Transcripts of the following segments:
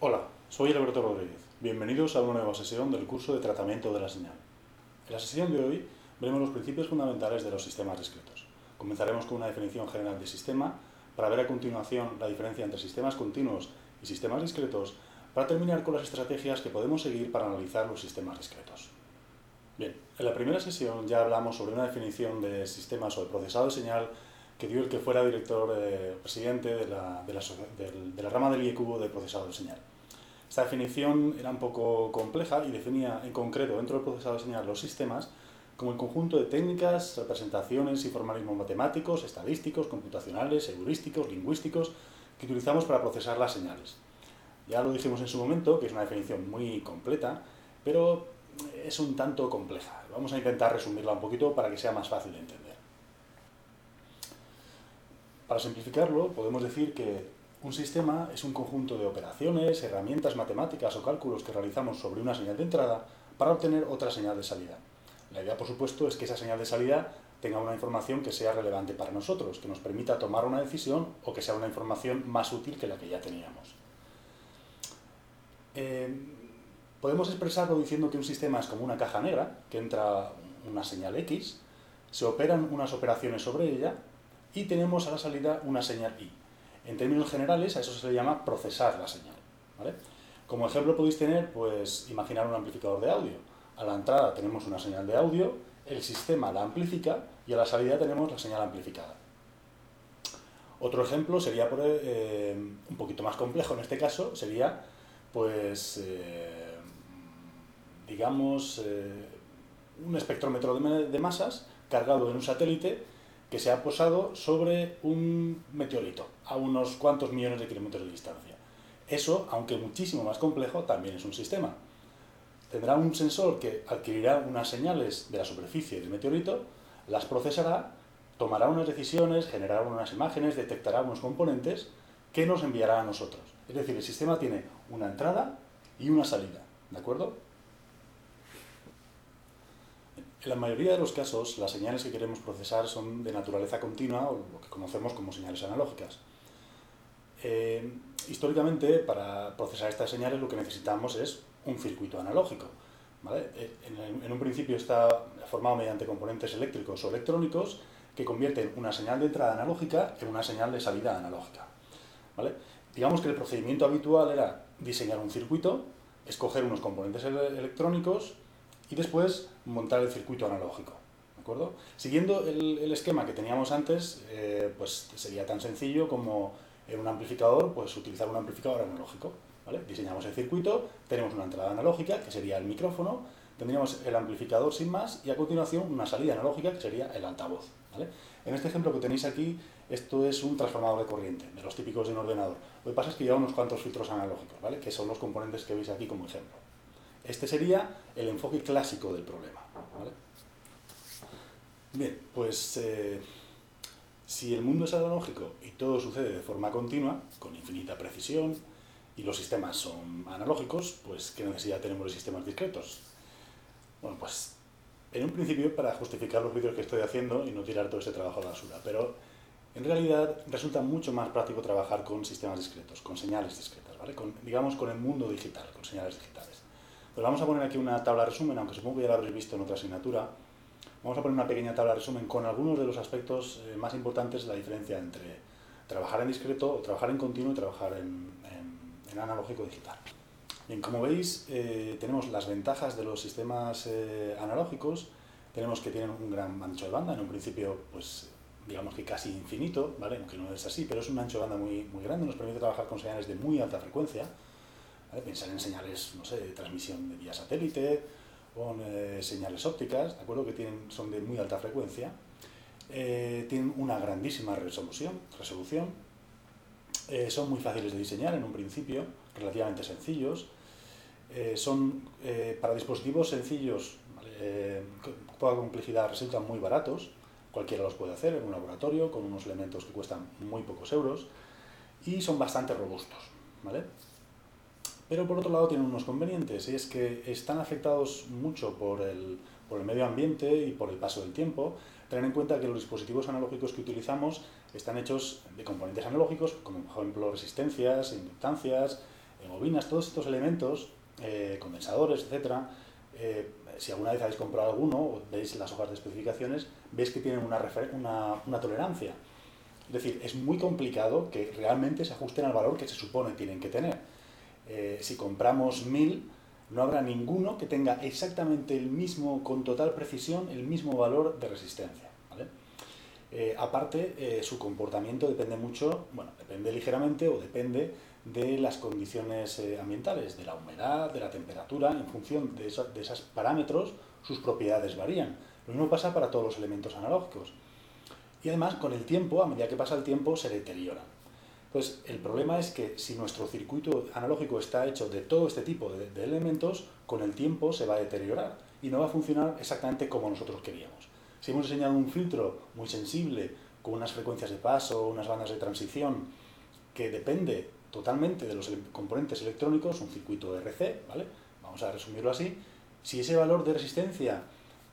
Hola, soy Alberto Rodríguez. Bienvenidos a una nueva sesión del curso de tratamiento de la señal. En la sesión de hoy veremos los principios fundamentales de los sistemas discretos. Comenzaremos con una definición general de sistema para ver a continuación la diferencia entre sistemas continuos y sistemas discretos para terminar con las estrategias que podemos seguir para analizar los sistemas discretos. Bien, en la primera sesión ya hablamos sobre una definición de sistemas o de procesado de señal que dio el que fuera director eh, presidente de la, de, la, rama del IEQ de procesado de señal. Esta definición era un poco compleja y definía en concreto dentro del procesado de señal los sistemas como el conjunto de técnicas, representaciones y formalismos matemáticos, estadísticos, computacionales, heurísticos, lingüísticos que utilizamos para procesar las señales. Ya lo dijimos en su momento, que es una definición muy completa, pero es un tanto compleja. Vamos a intentar resumirla un poquito para que sea más fácil de entender. Para simplificarlo, podemos decir que un sistema es un conjunto de operaciones, herramientas matemáticas o cálculos que realizamos sobre una señal de entrada para obtener otra señal de salida. La idea, por supuesto, es que esa señal de salida tenga una información que sea relevante para nosotros, que nos permita tomar una decisión o que sea una información más útil que la que ya teníamos. Eh, podemos expresarlo diciendo que un sistema es como una caja negra, que entra una señal X, se operan unas operaciones sobre ella y tenemos a la salida una señal Y. En términos generales, a eso se le llama procesar la señal. Como ejemplo podéis tener, pues, imaginar un amplificador de audio. A la entrada tenemos una señal de audio, el sistema la amplifica y a la salida tenemos la señal amplificada. Otro ejemplo sería, eh, un poquito más complejo en este caso, sería pues, eh, digamos, eh, un espectrómetro de, masas cargado en un satélite que se ha posado sobre un meteorito a unos cuantos millones de kilómetros de distancia. Eso, aunque muchísimo más complejo, también es un sistema. Tendrá un sensor que adquirirá unas señales de la superficie del meteorito, las procesará, tomará unas decisiones, generará unas imágenes, detectará unos componentes que nos enviará a nosotros. Es decir, el sistema tiene una entrada y una salida, ¿de acuerdo? En la mayoría de los casos, las señales que queremos procesar son de naturaleza continua, o lo que conocemos como señales analógicas. Eh, históricamente, para procesar estas señales lo que necesitamos es un circuito analógico. Eh, en, en, un principio está formado mediante componentes eléctricos o electrónicos que convierten una señal de entrada analógica en una señal de salida analógica. ¿vale? Digamos que el procedimiento habitual era diseñar un circuito, escoger unos componentes electrónicos y después montar el circuito analógico. ¿de acuerdo? Siguiendo el, esquema que teníamos antes, eh, pues sería tan sencillo como en un amplificador, pues utilizar un amplificador analógico. Diseñamos el circuito, tenemos una entrada analógica, que sería el micrófono, tendríamos el amplificador sin más, y a continuación una salida analógica, que sería el altavoz. En este ejemplo que tenéis aquí, esto es un transformador de corriente, de los típicos de un ordenador. Lo que pasa es que lleva unos cuantos filtros analógicos, ¿vale? que son los componentes que veis aquí como ejemplo. Este sería el enfoque clásico del problema. Bien, pues eh, si el mundo es analógico y todo sucede de forma continua, con infinita precisión, y los sistemas son analógicos, pues ¿qué necesidad tenemos de sistemas discretos? Bueno, pues en un principio para justificar los vídeos que estoy haciendo y no tirar todo este trabajo a la basura, pero en realidad resulta mucho más práctico trabajar con sistemas discretos, con señales discretas, ¿vale? digamos con el mundo digital, con señales digitales. Pues vamos a poner aquí una tabla de resumen, aunque supongo que ya la habréis visto en otra asignatura. Vamos a poner una pequeña tabla de resumen con algunos de los aspectos eh, más importantes de la diferencia entre trabajar en discreto, trabajar en continuo y trabajar en, analógico digital. Bien, como veis, eh, tenemos las ventajas de los sistemas eh, analógicos, tenemos que tienen un gran ancho de banda, en un principio, pues, digamos que casi infinito, ¿vale? aunque no es así, pero es un ancho de banda muy, muy grande, nos permite trabajar con señales de muy alta frecuencia, pensar en señales, no sé, de transmisión de vía satélite, en eh, señales ópticas, ¿de acuerdo? Que tienen, son de muy alta frecuencia, eh, tienen una grandísima resolución, resolución. Eh, son muy fáciles de diseñar en un principio, relativamente sencillos, son para dispositivos sencillos, con poca complejidad, resultan muy baratos, cualquiera los puede hacer en un laboratorio con unos elementos que cuestan muy pocos euros y son bastante robustos, ¿vale? Pero por otro lado tienen unos convenientes, y es que están afectados mucho por, el, por el medio ambiente y por el paso del tiempo. Tener en cuenta que los dispositivos analógicos que utilizamos están hechos de componentes analógicos, como por ejemplo resistencias, inductancias, eh, bobinas, todos estos elementos, eh, condensadores, etcétera. Eh, si alguna vez habéis comprado alguno o veis las hojas de especificaciones, veis que tienen una, una, una tolerancia. Es decir, es muy complicado que realmente se ajusten al valor que se supone tienen que tener. Si compramos 1000, no habrá ninguno que tenga exactamente el mismo, con total precisión, el mismo valor de resistencia. Eh, aparte, eh, su comportamiento depende mucho, bueno, depende ligeramente o depende de las condiciones eh, ambientales, de la humedad, de la temperatura, en función de esos parámetros, sus propiedades varían. Lo mismo pasa para todos los elementos analógicos. Y además, con el tiempo, a medida que pasa el tiempo, se deterioran. Pues el problema es que si nuestro circuito analógico está hecho de todo este tipo de, elementos, con el tiempo se va a deteriorar y no va a funcionar exactamente como nosotros queríamos. Si hemos diseñado un filtro muy sensible, con unas frecuencias de paso, unas bandas de transición, que depende totalmente de los componentes electrónicos, un circuito RC, ¿vale? Vamos a resumirlo así. Si ese valor de resistencia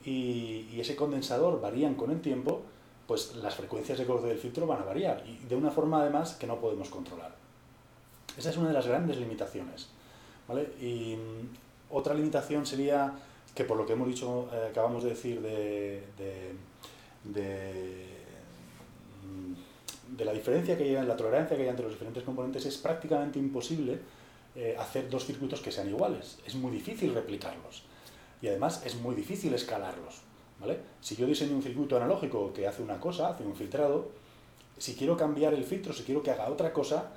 y, y ese condensador varían con el tiempo, pues las frecuencias de corte del filtro van a variar y de una forma además que no podemos controlar. Esa es una de las grandes limitaciones. Y mm, otra limitación sería que por lo que hemos dicho, eh, acabamos de decir de, de, mm, la diferencia que hay, la tolerancia que hay entre los diferentes componentes, es prácticamente imposible eh, hacer dos circuitos que sean iguales. Es muy difícil replicarlos y además es muy difícil escalarlos. Si yo diseño un circuito analógico que hace una cosa, hace un filtrado, si quiero cambiar el filtro, si quiero que haga otra cosa,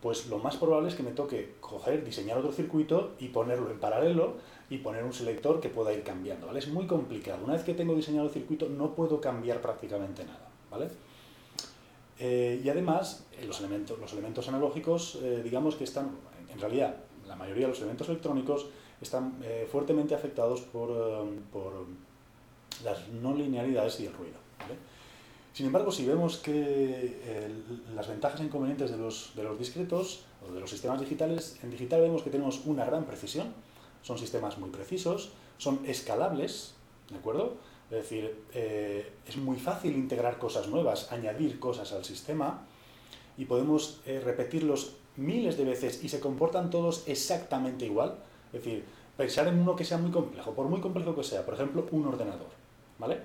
pues lo más probable es que me toque coger, diseñar otro circuito y ponerlo en paralelo y poner un selector que pueda ir cambiando, ¿vale? Es muy complicado. Una vez que tengo diseñado el circuito no puedo cambiar prácticamente nada, ¿vale? Eh, y además, eh, los, elementos, los elementos analógicos, eh, digamos que están, en realidad, la mayoría de los elementos electrónicos están fuertemente afectados por las no linealidades y el ruido. Sin embargo, si vemos que las ventajas e inconvenientes de los, de los discretos o de los sistemas digitales, en digital vemos que tenemos una gran precisión, son sistemas muy precisos, son escalables, ¿de acuerdo? Es decir, eh, es muy fácil integrar cosas nuevas, añadir cosas al sistema y podemos eh, repetirlos miles de veces y se comportan todos exactamente igual. Es decir, pensar en uno que sea muy complejo, por muy complejo que sea, por ejemplo, un ordenador. ¿Vale?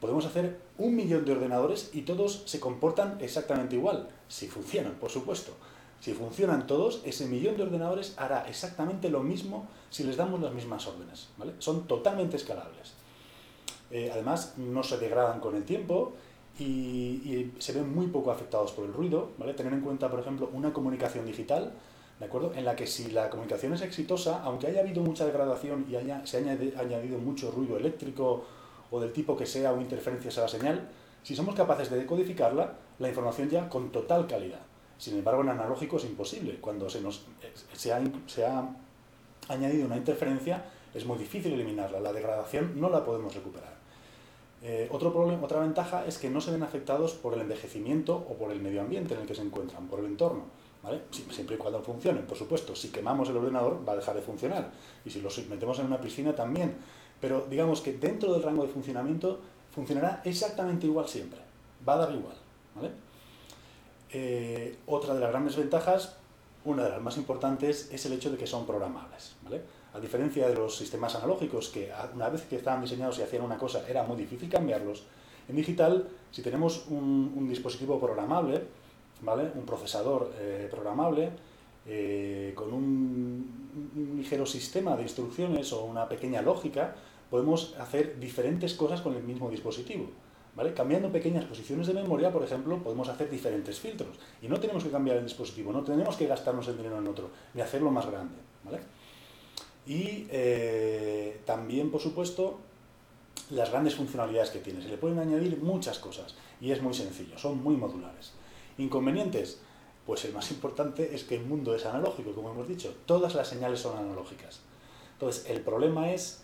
Podemos hacer un millón de ordenadores y todos se comportan exactamente igual, si funcionan, por supuesto. Si funcionan todos, ese millón de ordenadores hará exactamente lo mismo si les damos las mismas órdenes. Son totalmente escalables. Eh, además, no se degradan con el tiempo y, se ven muy poco afectados por el ruido. ¿vale? Tener en cuenta, por ejemplo, una comunicación digital, ¿de acuerdo? En la que si la comunicación es exitosa, aunque haya habido mucha degradación y haya, se haya añadido mucho ruido eléctrico o del tipo que sea o interferencias a la señal, si somos capaces de decodificarla, la información ya con total calidad. Sin embargo, en analógico es imposible. Cuando se, nos, se, ha, añadido una interferencia, es muy difícil eliminarla. La degradación no la podemos recuperar. Eh, otro otra ventaja es que no se ven afectados por el envejecimiento o por el medio ambiente en el que se encuentran, por el entorno. Siempre y cuando funcionen, por supuesto. Si quemamos el ordenador va a dejar de funcionar. Y si lo metemos en una piscina también. Pero digamos que dentro del rango de funcionamiento funcionará exactamente igual siempre. Va a dar igual. Eh, otra de las grandes ventajas, una de las más importantes, es el hecho de que son programables. A diferencia de los sistemas analógicos, que una vez que estaban diseñados y hacían una cosa era muy difícil cambiarlos, en digital, si tenemos un, dispositivo programable, ¿vale? un procesador eh, programable, eh, con un, ligero sistema de instrucciones o una pequeña lógica, podemos hacer diferentes cosas con el mismo dispositivo. Cambiando pequeñas posiciones de memoria, por ejemplo, podemos hacer diferentes filtros. Y no tenemos que cambiar el dispositivo, no tenemos que gastarnos el dinero en otro, ni hacerlo más grande. ¿vale? Y eh, también, por supuesto, las grandes funcionalidades que tiene. Se le pueden añadir muchas cosas y es muy sencillo, son muy modulares. Inconvenientes, pues el más importante es que el mundo es analógico, como hemos dicho. Todas las señales son analógicas. Entonces, el problema es,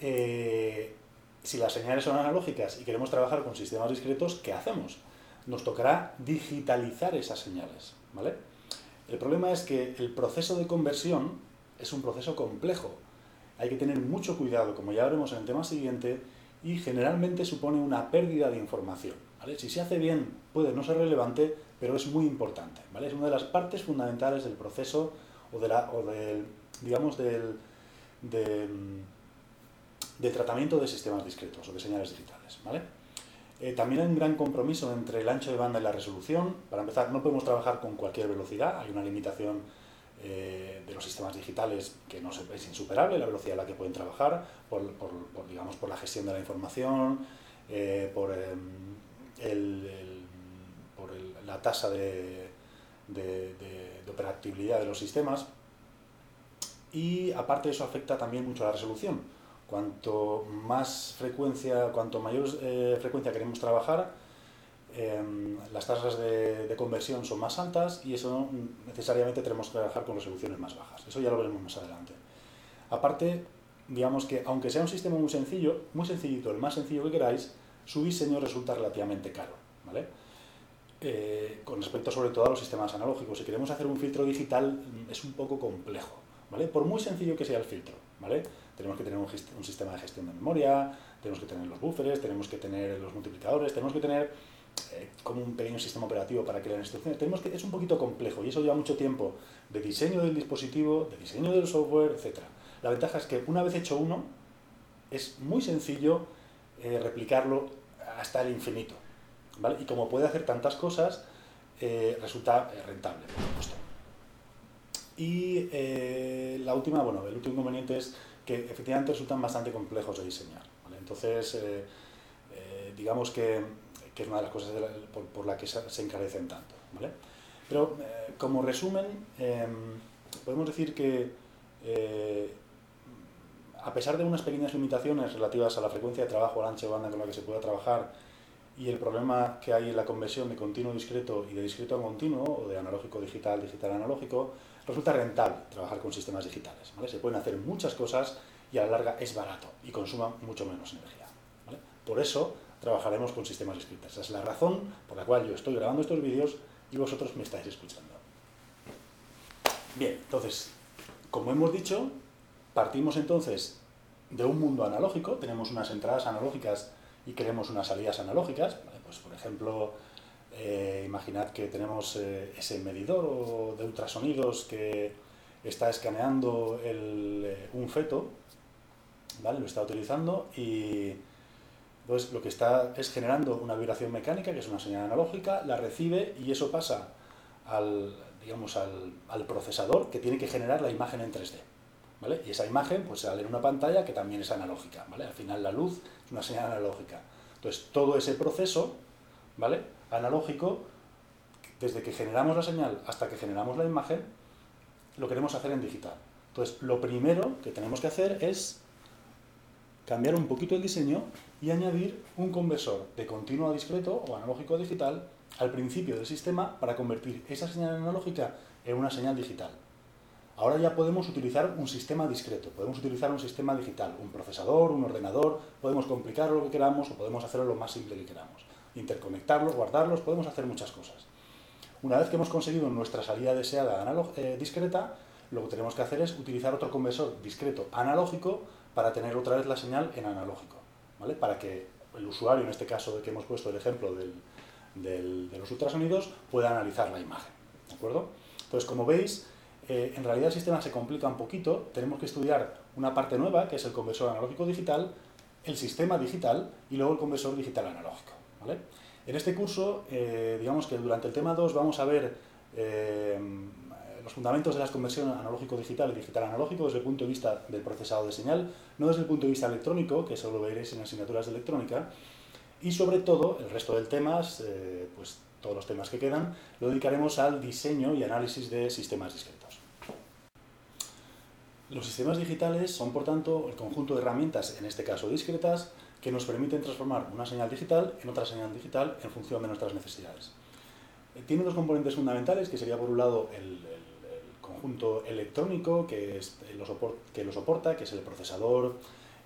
eh, si las señales son analógicas y queremos trabajar con sistemas discretos, ¿qué hacemos? Nos tocará digitalizar esas señales. ¿vale? El problema es que el proceso de conversión es un proceso complejo. hay que tener mucho cuidado, como ya veremos en el tema siguiente, y generalmente supone una pérdida de información. Si se hace bien puede no ser relevante, pero es muy importante. Es una de las partes fundamentales del proceso o del, digamos, del, del, tratamiento de sistemas discretos o de señales digitales. ¿vale? Eh, también hay un gran compromiso entre el ancho de banda y la resolución. Para empezar, no podemos trabajar con cualquier velocidad, hay una limitación eh, de los sistemas digitales que no es insuperable, la velocidad a la que pueden trabajar, por, digamos, por la gestión de la información, eh, por, em, la tasa de, de, de, operatividad de los sistemas. Y aparte eso afecta también mucho a la resolución. Cuanto más frecuencia, cuanto mayor eh, frecuencia queremos trabajar, Em, las tasas de, conversión son más altas y eso necesariamente tenemos que trabajar con resoluciones más bajas. Eso ya lo veremos más adelante. Aparte, digamos que aunque sea un sistema muy sencillo, muy sencillito, el más sencillo que queráis, su diseño resulta relativamente caro. ¿vale? Eh, con respecto sobre todo a los sistemas analógicos, si queremos hacer un filtro digital es un poco complejo. ¿vale? Por muy sencillo que sea el filtro, ¿vale? Tenemos que tener un, sistema de gestión de memoria, tenemos que tener los buffers, tenemos que tener los multiplicadores, tenemos que tener eh, como un pequeño sistema operativo para crear instrucciones. Tenemos que, es un poquito complejo y eso lleva mucho tiempo de diseño del dispositivo, de diseño del software, etc. La ventaja es que una vez hecho uno, es muy sencillo eh, replicarlo hasta el infinito. Y como puede hacer tantas cosas, eh, resulta rentable, por supuesto. Y la última, bueno, el último inconveniente es que efectivamente resultan bastante complejos de diseñar. ¿vale? Entonces, digamos que que es una de las cosas por, la que se, encarecen tanto. ¿vale? Pero eh, como resumen, em, podemos decir que eh, a pesar de unas pequeñas limitaciones relativas a la frecuencia de trabajo, al ancho de banda con la que se pueda trabajar y el problema que hay en la conversión de continuo discreto y de discreto a continuo, o de analógico digital, digital analógico, resulta rentable trabajar con sistemas digitales. Se pueden hacer muchas cosas y a la larga es barato y consuma mucho menos energía. Por eso, trabajaremos con sistemas discretos. Esa es la razón por la cual yo estoy grabando estos vídeos y vosotros me estáis escuchando. Bien, entonces, como hemos dicho, partimos entonces de un mundo analógico, tenemos unas entradas analógicas y queremos unas salidas analógicas. Pues, por ejemplo, eh, imaginad que tenemos eh, ese medidor de ultrasonidos que está escaneando eh, un feto, ¿vale? lo está utilizando y entonces lo que está es generando una vibración mecánica, que es una señal analógica, la recibe y eso pasa al, digamos, al, procesador que tiene que generar la imagen en 3D. ¿vale? Y esa imagen pues, sale en una pantalla que también es analógica. ¿vale? Al final la luz es una señal analógica. Entonces todo ese proceso ¿vale? Analógico, desde que generamos la señal hasta que generamos la imagen, lo queremos hacer en digital. Entonces lo primero que tenemos que hacer es cambiar un poquito el diseño y añadir un conversor de continuo a discreto o analógico a digital al principio del sistema para convertir esa señal analógica en una señal digital. Ahora ya podemos utilizar un sistema discreto, podemos utilizar un sistema digital, un procesador, un ordenador, podemos complicarlo lo que queramos o podemos hacerlo lo más simple que queramos. Interconectarlos, guardarlos, podemos hacer muchas cosas. Una vez que hemos conseguido nuestra salida deseada eh, discreta, lo que tenemos que hacer es utilizar otro conversor discreto analógico para tener otra vez la señal en analógico. Para que el usuario, en este caso que hemos puesto el ejemplo de los ultrasonidos, pueda analizar la imagen. ¿De acuerdo? Entonces, como veis, eh, en realidad el sistema se complica un poquito, tenemos que estudiar una parte nueva, que es el conversor analógico digital, el sistema digital y luego el conversor digital analógico. En este curso, eh, digamos que durante el tema 2 vamos a ver eh, los fundamentos de las conversiones analógico-digital y digital-analógico desde el punto de vista del procesado de señal, no desde el punto de vista electrónico, que eso lo veréis en asignaturas de electrónica, y sobre todo, el resto del temas, eh, pues todos los temas que quedan, lo dedicaremos al diseño y análisis de sistemas discretos. Los sistemas digitales son, por tanto, el conjunto de herramientas, en este caso discretas, que nos permiten transformar una señal digital en otra señal digital en función de nuestras necesidades. Eh, tiene dos componentes fundamentales, que sería por un lado el conjunto electrónico que, es, eh, lo que lo soporta, que es el procesador,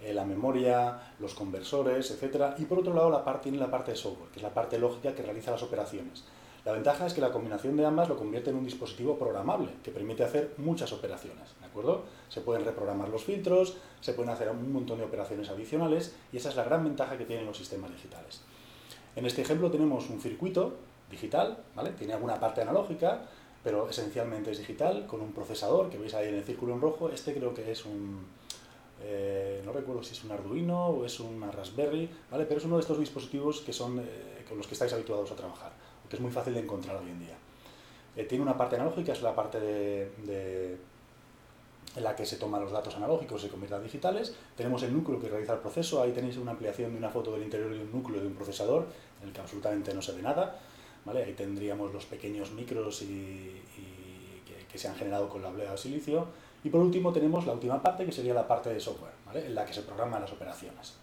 eh, la memoria, los conversores, etc. Y por otro lado la parte, tiene la parte de software, que es la parte lógica que realiza las operaciones. La ventaja es que la combinación de ambas lo convierte en un dispositivo programable, que permite hacer muchas operaciones, ¿de acuerdo? Se pueden reprogramar los filtros, se pueden hacer un montón de operaciones adicionales, y esa es la gran ventaja que tienen los sistemas digitales. En este ejemplo tenemos un circuito digital, ¿vale? Tiene alguna parte analógica, pero esencialmente es digital, con un procesador que veis ahí en el círculo en rojo. Este creo que es un, eh, no recuerdo si es un Arduino o es una Raspberry, ¿vale? Pero es uno de estos dispositivos que son eh, con los que estáis habituados a trabajar que es muy fácil de encontrar hoy en día. Eh, tiene una parte analógica, es la parte de, en la que se toman los datos analógicos y se convierten a digitales. Tenemos el núcleo que realiza el proceso, ahí tenéis una ampliación de una foto del interior de un núcleo de un procesador, en el que absolutamente no se ve nada. ¿vale? Ahí tendríamos los pequeños micros y, que, se han generado con la oblea de silicio. Y por último tenemos la última parte, que sería la parte de software, ¿vale? en la que se programan las operaciones.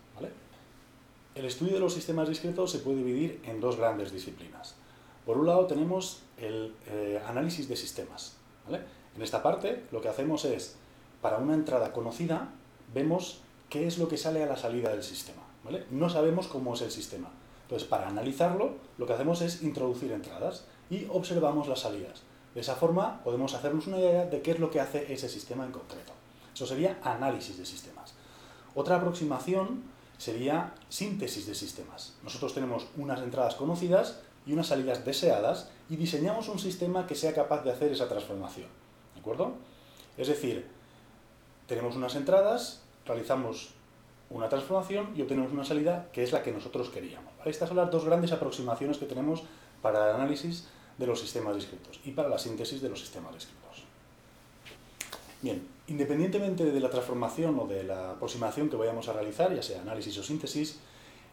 El estudio de los sistemas discretos se puede dividir en dos grandes disciplinas. Por un lado tenemos el eh, análisis de sistemas. En esta parte lo que hacemos es, para una entrada conocida, vemos qué es lo que sale a la salida del sistema. No sabemos cómo es el sistema. Entonces, para analizarlo, lo que hacemos es introducir entradas y observamos las salidas. De esa forma podemos hacernos una idea de qué es lo que hace ese sistema en concreto. Eso sería análisis de sistemas. Otra aproximación sería síntesis de sistemas. Nosotros tenemos unas entradas conocidas y unas salidas deseadas y diseñamos un sistema que sea capaz de hacer esa transformación. ¿De acuerdo? Es decir, tenemos unas entradas, realizamos una transformación y obtenemos una salida que es la que nosotros queríamos. Estas son las dos grandes aproximaciones que tenemos para el análisis de los sistemas discretos y para la síntesis de los sistemas discretos. Bien, independientemente de la transformación o de la aproximación que vayamos a realizar, ya sea análisis o síntesis,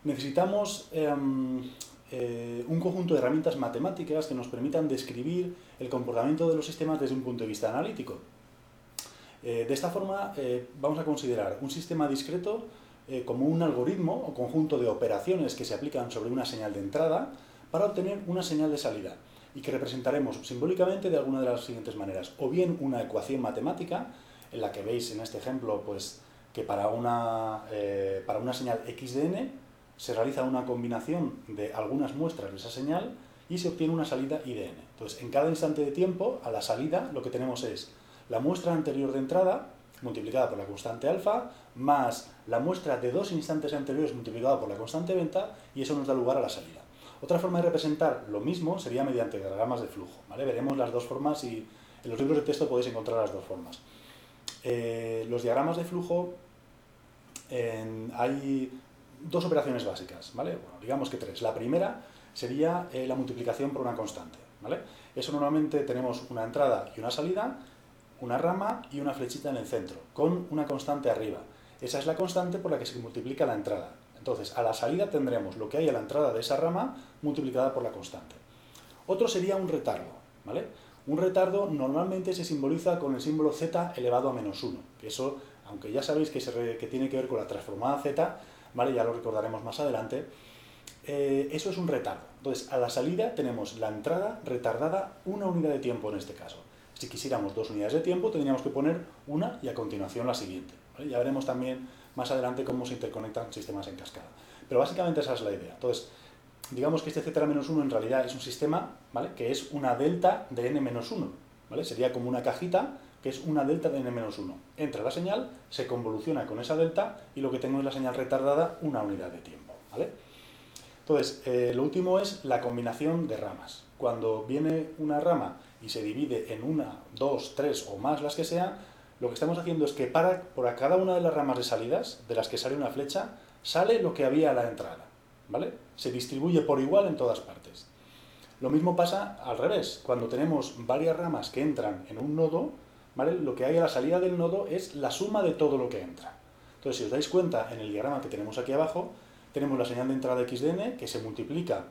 necesitamos em, eh, un conjunto de herramientas matemáticas que nos permitan describir el comportamiento de los sistemas desde un punto de vista analítico. Eh, de esta forma, eh, vamos a considerar un sistema discreto como un algoritmo o conjunto de operaciones que se aplican sobre una señal de entrada para obtener una señal de salida y que representaremos simbólicamente de alguna de las siguientes maneras. O bien una ecuación matemática, en la que veis en este ejemplo pues, que para una, para una señal x de n se realiza una combinación de algunas muestras de esa señal y se obtiene una salida IDN. Entonces, en cada instante de tiempo, a la salida, lo que tenemos es la muestra anterior de entrada multiplicada por la constante alfa, más la muestra de dos instantes anteriores multiplicada por la constante venta, y eso nos da lugar a la salida. Otra forma de representar lo mismo sería mediante diagramas de flujo. ¿vale? Veremos las dos formas y en los libros de texto podéis encontrar las dos formas. Eh, los diagramas de flujo hay dos operaciones básicas, ¿vale? Bueno, digamos que tres. La primera sería eh, la multiplicación por una constante, ¿vale? Eso normalmente tenemos una entrada y una salida, una rama y una flechita en el centro, con una constante arriba. Esa es la constante por la que se multiplica la entrada. Entonces, a la salida tendremos lo que hay a la entrada de esa rama multiplicada por la constante. Otro sería un retardo, ¿vale? Un retardo normalmente se simboliza con el símbolo z elevado a menos 1, que eso, aunque ya sabéis que, se que tiene que ver con la transformada z, ¿vale? ya lo recordaremos más adelante, eh, eso es un retardo. Entonces, a la salida tenemos la entrada retardada una unidad de tiempo en este caso. Si quisiéramos dos unidades de tiempo, tendríamos que poner una y a continuación la siguiente. Ya veremos también más adelante cómo se interconectan sistemas en cascada. Pero básicamente esa es la idea. Entonces, digamos que este z-1 en realidad es un sistema ¿vale? que es una delta de n-1. ¿vale? Sería como una cajita que es una delta de n-1. Entra la señal, se convoluciona con esa delta y lo que tengo es la señal retardada una unidad de tiempo. ¿vale? Entonces, eh, lo último es la combinación de ramas. Cuando viene una rama y se divide en una, dos, tres o más las que sean, lo que estamos haciendo es que para, por cada una de las ramas de salidas, de las que sale una flecha, sale lo que había a la entrada. ¿vale? Se distribuye por igual en todas partes. Lo mismo pasa al revés. Cuando tenemos varias ramas que entran en un nodo, lo que hay a la salida del nodo es la suma de todo lo que entra. Entonces, si os dais cuenta, en el diagrama que tenemos aquí abajo, tenemos la señal de entrada xdn que se multiplica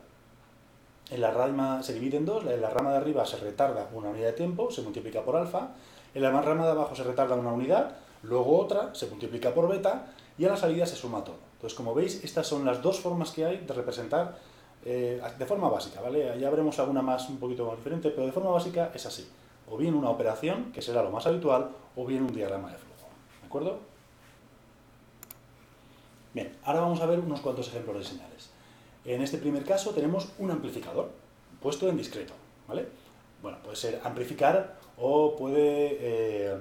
en la rama, se divide en dos, en la rama de arriba se retarda una unidad de tiempo, se multiplica por alfa, en la rama de abajo se retarda una unidad, luego otra, se multiplica por beta, y a la salida se suma todo. Entonces, como veis, estas son las dos formas que hay de representar eh, de forma básica, ¿vale? Ya veremos alguna más un poquito más diferente, pero de forma básica es así o bien una operación, que será lo más habitual, o bien un diagrama de flujo. ¿De acuerdo? Bien, ahora vamos a ver unos cuantos ejemplos de señales. En este primer caso tenemos un amplificador, puesto en discreto, ¿vale? Bueno, puede ser amplificar o puede, eh,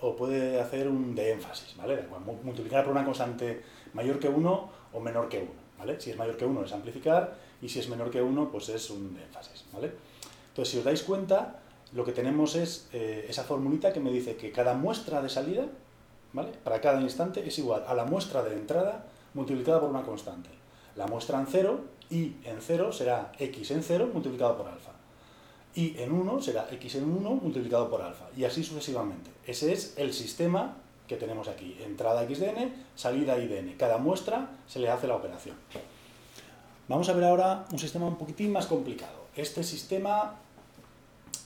o puede hacer un de énfasis, ¿vale? Multiplicar por una constante mayor que 1 o menor que 1, ¿vale? Si es mayor que 1 es amplificar y si es menor que 1 pues es un de énfasis, ¿vale? Entonces, si os dais cuenta, lo que tenemos es eh, esa formulita que me dice que cada muestra de salida, ¿vale? Para cada instante es igual a la muestra de entrada multiplicada por una constante. La muestra en 0, y en 0 será x en 0 multiplicado por alfa. Y en 1 será x en 1 multiplicado por alfa. Y así sucesivamente. Ese es el sistema que tenemos aquí. Entrada x de n, salida y de n. Cada muestra se le hace la operación. Vamos a ver ahora un sistema un poquitín más complicado. Este sistema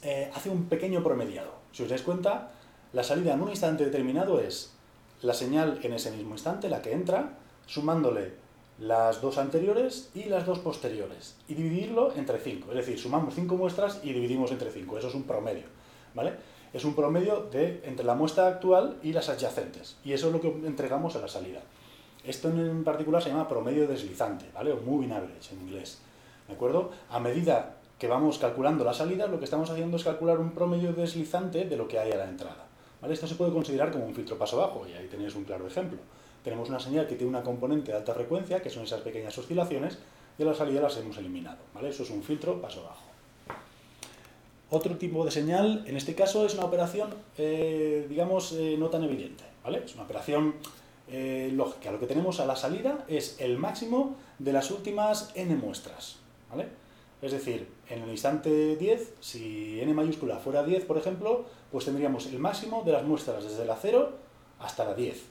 eh, hace un pequeño promediado. Si os dais cuenta, la salida en un instante determinado es la señal en ese mismo instante, la que entra, sumándole las dos anteriores y las dos posteriores y dividirlo entre 5. Es decir, sumamos 5 muestras y dividimos entre 5. Eso es un promedio. ¿vale? Es un promedio de, entre la muestra actual y las adyacentes. Y eso es lo que entregamos a la salida. Esto en particular se llama promedio deslizante, ¿vale? O moving average en inglés. ¿De acuerdo? A medida que vamos calculando la salida, lo que estamos haciendo es calcular un promedio deslizante de lo que hay a la entrada. ¿vale? Esto se puede considerar como un filtro paso bajo, y ahí tenéis un claro ejemplo tenemos una señal que tiene una componente de alta frecuencia, que son esas pequeñas oscilaciones, y a la salida las hemos eliminado. ¿vale? Eso es un filtro paso bajo. Otro tipo de señal, en este caso, es una operación, eh, digamos, eh, no tan evidente. ¿vale? Es una operación eh, lógica. Lo que tenemos a la salida es el máximo de las últimas n muestras. ¿vale? Es decir, en el instante 10, si n mayúscula fuera 10, por ejemplo, pues tendríamos el máximo de las muestras desde la 0 hasta la 10.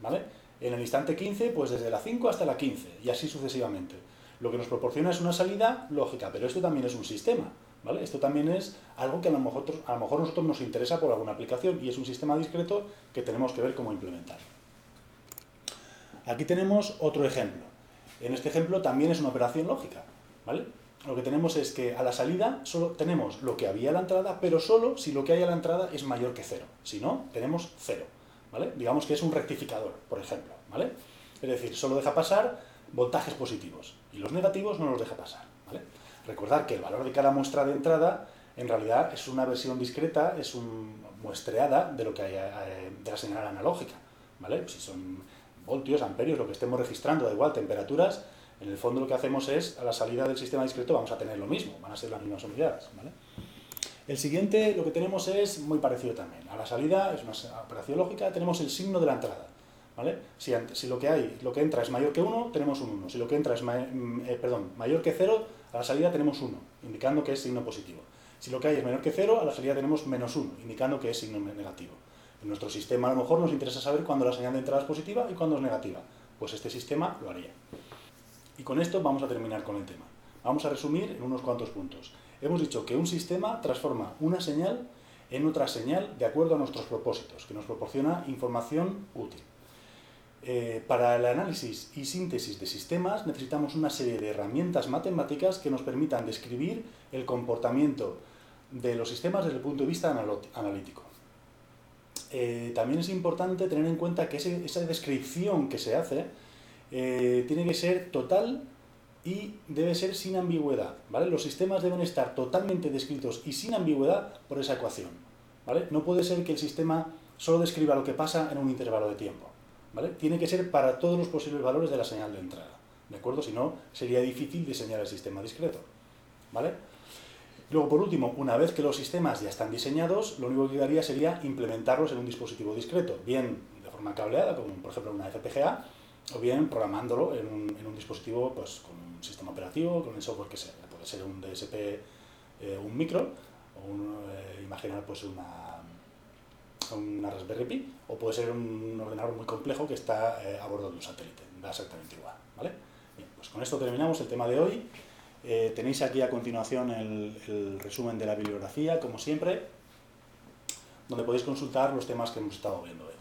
¿vale? En el instante 15, pues desde la 5 hasta la 15, y así sucesivamente. Lo que nos proporciona es una salida lógica, pero esto también es un sistema. ¿Vale? Esto también es algo que a lo, mejor, a lo mejor nosotros nos interesa por alguna aplicación y es un sistema discreto que tenemos que ver cómo implementar. Aquí tenemos otro ejemplo. En este ejemplo también es una operación lógica. ¿vale? Lo que tenemos es que a la salida solo tenemos lo que había a la entrada, pero solo si lo que hay a la entrada es mayor que cero. Si no, tenemos cero. Digamos que es un rectificador, por ejemplo, ¿vale? Es decir, solo deja pasar voltajes positivos y los negativos no los deja pasar, ¿vale? Recordar que el valor de cada muestra de entrada en realidad es una versión discreta, es una muestreada de lo que hay eh, de la señal analógica, ¿vale? Si son voltios, amperios, lo que estemos registrando, da igual, temperaturas, en el fondo lo que hacemos es, a la salida del sistema discreto vamos a tener lo mismo, van a ser las mismas unidades, ¿vale? El siguiente, lo que tenemos es muy parecido también. A la salida, es una operación lógica, tenemos el signo de la entrada. ¿vale? Si, si, lo que hay, lo que entra es mayor que 1, tenemos un 1. Si lo que entra es mm, eh, perdón, mayor que 0, a la salida tenemos 1, indicando que es signo positivo. Si lo que hay es menor que 0, a la salida tenemos menos 1, indicando que es signo negativo. En nuestro sistema a lo mejor nos interesa saber cuándo la señal de entrada es positiva y cuándo es negativa. Pues este sistema lo haría. Y con esto vamos a terminar con el tema. Vamos a resumir en unos cuantos puntos. Hemos dicho que un sistema transforma una señal en otra señal de acuerdo a nuestros propósitos, que nos proporciona información útil. Eh, para el análisis y síntesis de sistemas necesitamos una serie de herramientas matemáticas que nos permitan describir el comportamiento de los sistemas desde el punto de vista analítico. Eh, también es importante tener en cuenta que esa descripción que se hace eh, tiene que ser total y debe ser sin ambigüedad, ¿vale? Los sistemas deben estar totalmente descritos y sin ambigüedad por esa ecuación, ¿vale? No puede ser que el sistema solo describa lo que pasa en un intervalo de tiempo, ¿vale? Tiene que ser para todos los posibles valores de la señal de entrada, ¿de acuerdo? Si no, sería difícil diseñar el sistema discreto, ¿vale? Luego, por último, una vez que los sistemas ya están diseñados, lo único que quedaría sería implementarlos en un dispositivo discreto, bien de forma cableada, como por ejemplo una FPGA, o bien programándolo en un, en un dispositivo pues, con un sistema operativo, con el software que sea. Puede ser un DSP, eh, un micro, o eh, imaginar pues una, una Raspberry Pi, o puede ser un ordenador muy complejo que está eh, a bordo de un satélite. Da exactamente igual. ¿vale? Bien, pues con esto terminamos el tema de hoy. tenéis aquí a continuación el, el resumen de la bibliografía, como siempre, donde podéis consultar los temas que hemos estado viendo